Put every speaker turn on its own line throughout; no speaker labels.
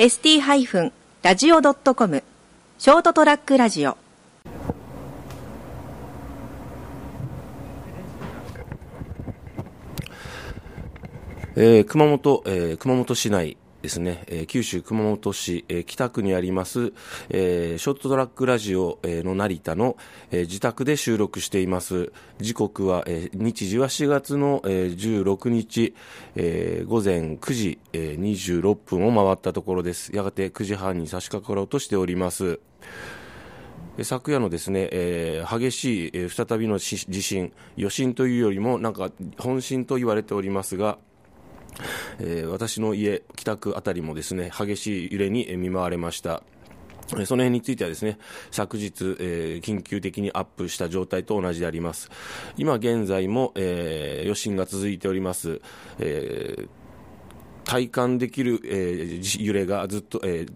ST-radio.com ショートトラックラジオ。
えー熊本、えー熊本市内ですね、えー九州熊本市、えー北区にあります、えーショートトラックラジオ、の成田の、えー自宅で収録しています。時刻は、えー日時は4月の、えー16日、えー午前9時、えー26分を回ったところです。やがて9時半に差し掛かろうとしております。昨夜のですね、えー激しい、えー再びの地震、余震というよりも、なんか本震と言われておりますが、えー私の家、北区あたりもですね、激しい揺れに見舞われました。その辺についてはですね、昨日、えー緊急的にアップした状態と同じであります。今現在も、えー余震が続いております。えー体感できる、え揺れがずっと、え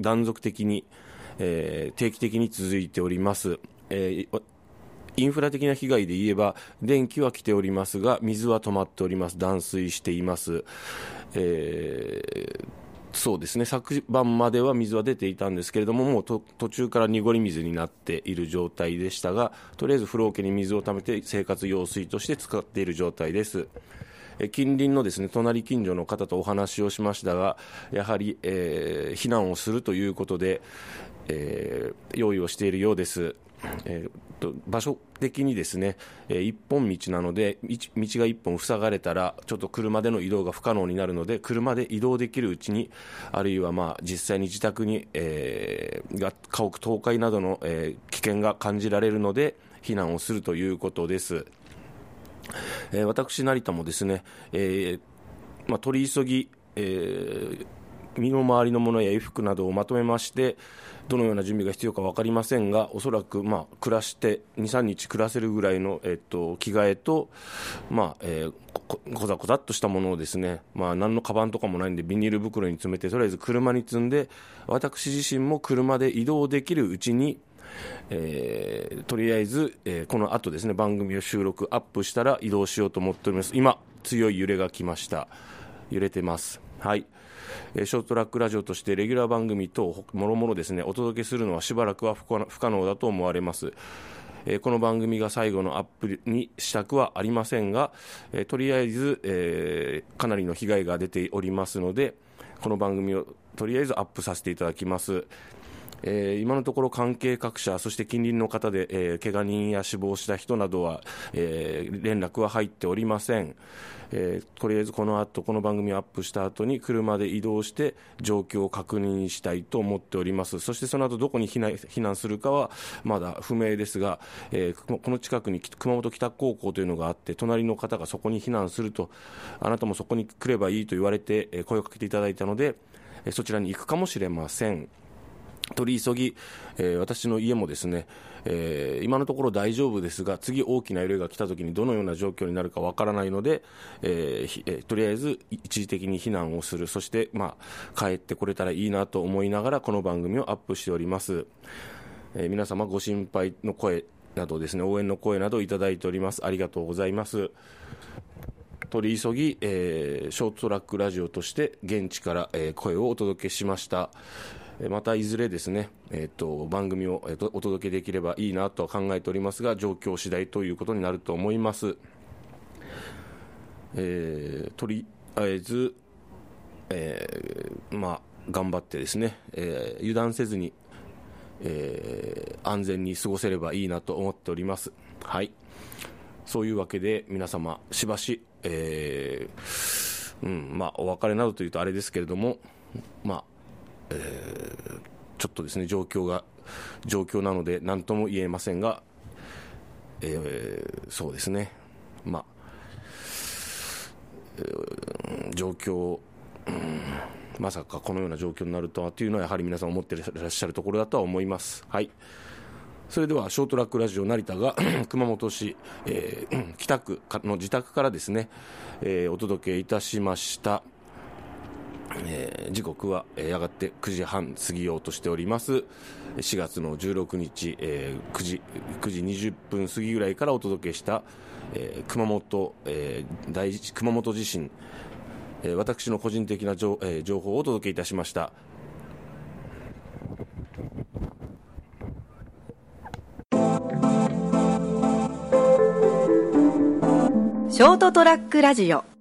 断続的に、え定期的に続いております。えインフラ的な被害で言えば、電気は来ておりますが、水は止まっております。断水しています。えーそうですね、昨晩までは水は出ていたんですけれども、もう途中から濁り水になっている状態でしたが、とりあえず風呂桶に水を溜めて生活用水として使っている状態です。え近隣のですね隣近所の方とお話をしましたが、やはり、えー避難をするということで、えー用意をしているようです。えーと場所的にですね、えー一本道なので、道が一本塞がれたら、ちょっと車での移動が不可能になるので、車で移動できるうちに、あるいはまあ実際に自宅に、えーが家屋倒壊などの、えー危険が感じられるので、避難をするということです。えー私、成田もですね、えーまあ、取り急ぎ、えー身の回りのものや衣服などをまとめまして、どのような準備が必要か分かりませんが、おそらく、まあ、暮らして、2、3日暮らせるぐらいの、えっと、着替えと、まあえーこざこざっとしたものをですね、まあ、何のカバンとかもないんで、ビニール袋に詰めて、とりあえず車に積んで、私自身も車で移動できるうちに、えーとりあえず、えーこの後ですね番組を収録アップしたら移動しようと思っております。今強い揺れが来ました。揺れてます。はい。えーショートトラックラジオとしてレギュラー番組等もろもろですねお届けするのはしばらくは不可能だと思われます。えーこの番組が最後のアップにしたくはありませんが、えーとりあえず、えーかなりの被害が出ておりますのでこの番組をとりあえずアップさせていただきます。えー今のところ関係各社、そして近隣の方で、えー、怪我人や死亡した人などは、えー連絡は入っておりません、えーとりあえずこの後この番組をアップした後に車で移動して状況を確認したいと思っております。そしてその後どこに避難避難するかはまだ不明ですが、えーこの近くに熊本北高校というのがあって隣の方がそこに避難するとあなたもそこに来ればいいと言われて、声をかけていただいたので、そちらに行くかもしれません。取り急ぎ、えー私の家もですね、えー今のところ大丈夫ですが、次大きな揺れが来た時にどのような状況になるかわからないので、えーえーとりあえず一時的に避難をする、そして、まあ、帰ってこれたらいいなと思いながら、この番組をアップしております。え皆様ご心配の声などですね、応援の声などいただいております。ありがとうございます。取り急ぎ、えショートトラックラジオとして現地から、え声をお届けしました。またいずれですね、えー、と番組を、お届けできればいいなとは考えておりますが、状況次第ということになると思います。えーとりあえず、えーまあ、頑張ってですね、えー油断せずに、えー安全に過ごせればいいなと思っております。はい。そういうわけで皆様しばし、えーうんまあ、お別れなどというとあれですけれども、まあえーちょっとですね状況が状況なので何とも言えませんが、えーそうですね、まあえー状況、うんまさかこのような状況になるとはというのはやはり皆さん思っていらっしゃるところだとは思います。はい。それではショートラックラジオ成田が 熊本市、えー 北区の自宅からですね、えーお届けいたしました、えー、時刻は、えー、やがて9時半過ぎようとしております。4月の16日、えー、9時、9時20分過ぎぐらいからお届けした、えー、熊本、えー、大熊本地震、えー、私の個人的な情,、えー、情報をお届けいたしました。
ショートトラックラジオ